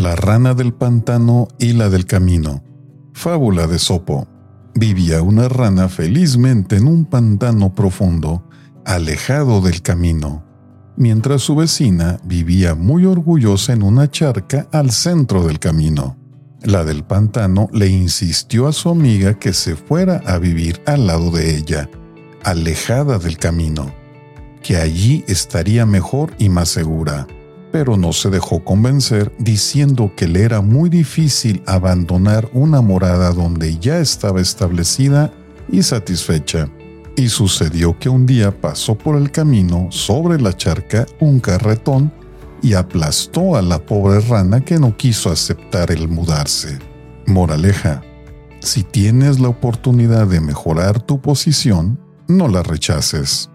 La rana del pantano y la del camino. Fábula de Sopo. Vivía una rana felizmente en un pantano profundo, alejado del camino, mientras su vecina vivía muy orgullosa en una charca al centro del camino. La del pantano le insistió a su amiga que se fuera a vivir al lado de ella, alejada del camino, que allí estaría mejor y más segura pero no se dejó convencer diciendo que le era muy difícil abandonar una morada donde ya estaba establecida y satisfecha. Y sucedió que un día pasó por el camino sobre la charca un carretón y aplastó a la pobre rana que no quiso aceptar el mudarse. Moraleja, si tienes la oportunidad de mejorar tu posición, no la rechaces.